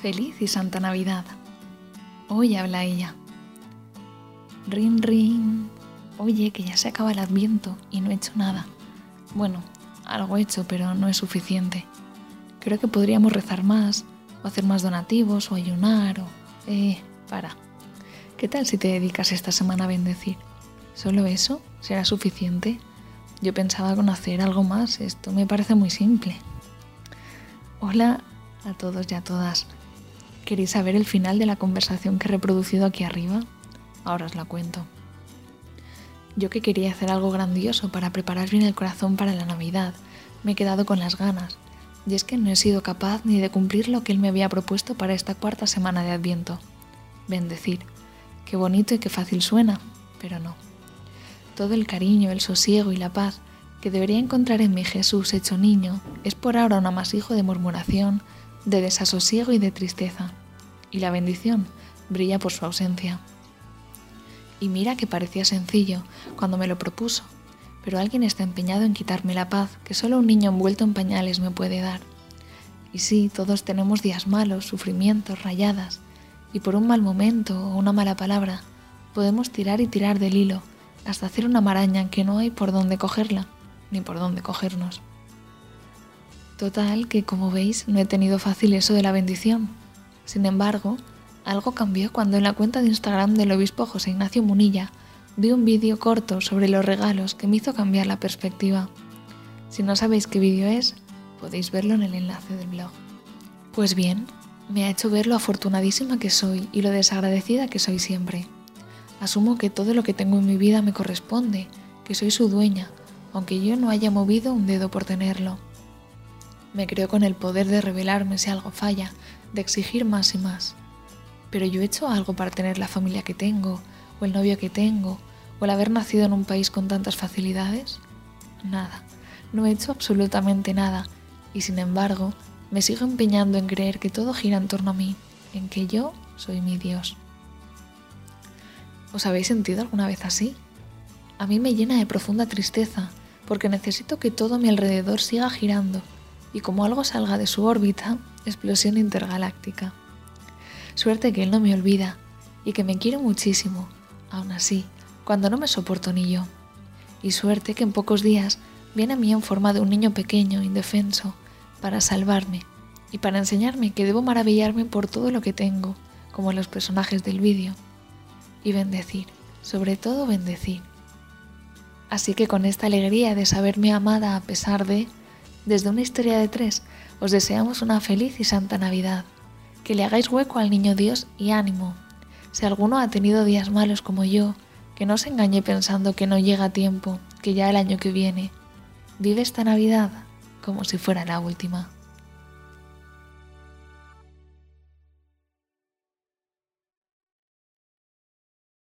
Feliz y Santa Navidad. Hoy habla ella. Rin, rin. Oye, que ya se acaba el adviento y no he hecho nada. Bueno, algo he hecho, pero no es suficiente. Creo que podríamos rezar más, o hacer más donativos, o ayunar, o... Eh, para. ¿Qué tal si te dedicas esta semana a bendecir? ¿Solo eso? ¿Será suficiente? Yo pensaba conocer algo más, esto me parece muy simple. Hola a todos y a todas. ¿Queréis saber el final de la conversación que he reproducido aquí arriba? Ahora os la cuento. Yo que quería hacer algo grandioso para preparar bien el corazón para la Navidad, me he quedado con las ganas, y es que no he sido capaz ni de cumplir lo que él me había propuesto para esta cuarta semana de Adviento. Bendecir. Qué bonito y qué fácil suena, pero no. Todo el cariño, el sosiego y la paz que debería encontrar en mi Jesús hecho niño es por ahora un amasijo de murmuración, de desasosiego y de tristeza, y la bendición brilla por su ausencia. Y mira que parecía sencillo cuando me lo propuso, pero alguien está empeñado en quitarme la paz que solo un niño envuelto en pañales me puede dar. Y sí, todos tenemos días malos, sufrimientos, rayadas, y por un mal momento o una mala palabra podemos tirar y tirar del hilo hasta hacer una maraña que no hay por dónde cogerla, ni por dónde cogernos. Total que, como veis, no he tenido fácil eso de la bendición. Sin embargo, algo cambió cuando en la cuenta de Instagram del obispo José Ignacio Munilla vi un vídeo corto sobre los regalos que me hizo cambiar la perspectiva. Si no sabéis qué vídeo es, podéis verlo en el enlace del blog. Pues bien, me ha hecho ver lo afortunadísima que soy y lo desagradecida que soy siempre. Asumo que todo lo que tengo en mi vida me corresponde, que soy su dueña, aunque yo no haya movido un dedo por tenerlo. Me creo con el poder de revelarme si algo falla, de exigir más y más. Pero yo he hecho algo para tener la familia que tengo, o el novio que tengo, o el haber nacido en un país con tantas facilidades. Nada, no he hecho absolutamente nada, y sin embargo, me sigo empeñando en creer que todo gira en torno a mí, en que yo soy mi Dios. ¿Os habéis sentido alguna vez así? A mí me llena de profunda tristeza, porque necesito que todo a mi alrededor siga girando y como algo salga de su órbita, explosión intergaláctica. Suerte que él no me olvida y que me quiere muchísimo, aún así, cuando no me soporto ni yo. Y suerte que en pocos días viene a mí en forma de un niño pequeño, indefenso, para salvarme y para enseñarme que debo maravillarme por todo lo que tengo, como los personajes del vídeo, y bendecir, sobre todo bendecir. Así que con esta alegría de saberme amada a pesar de, desde una historia de tres, os deseamos una feliz y santa Navidad. Que le hagáis hueco al niño Dios y ánimo. Si alguno ha tenido días malos como yo, que no se engañe pensando que no llega tiempo, que ya el año que viene. Vive esta Navidad como si fuera la última.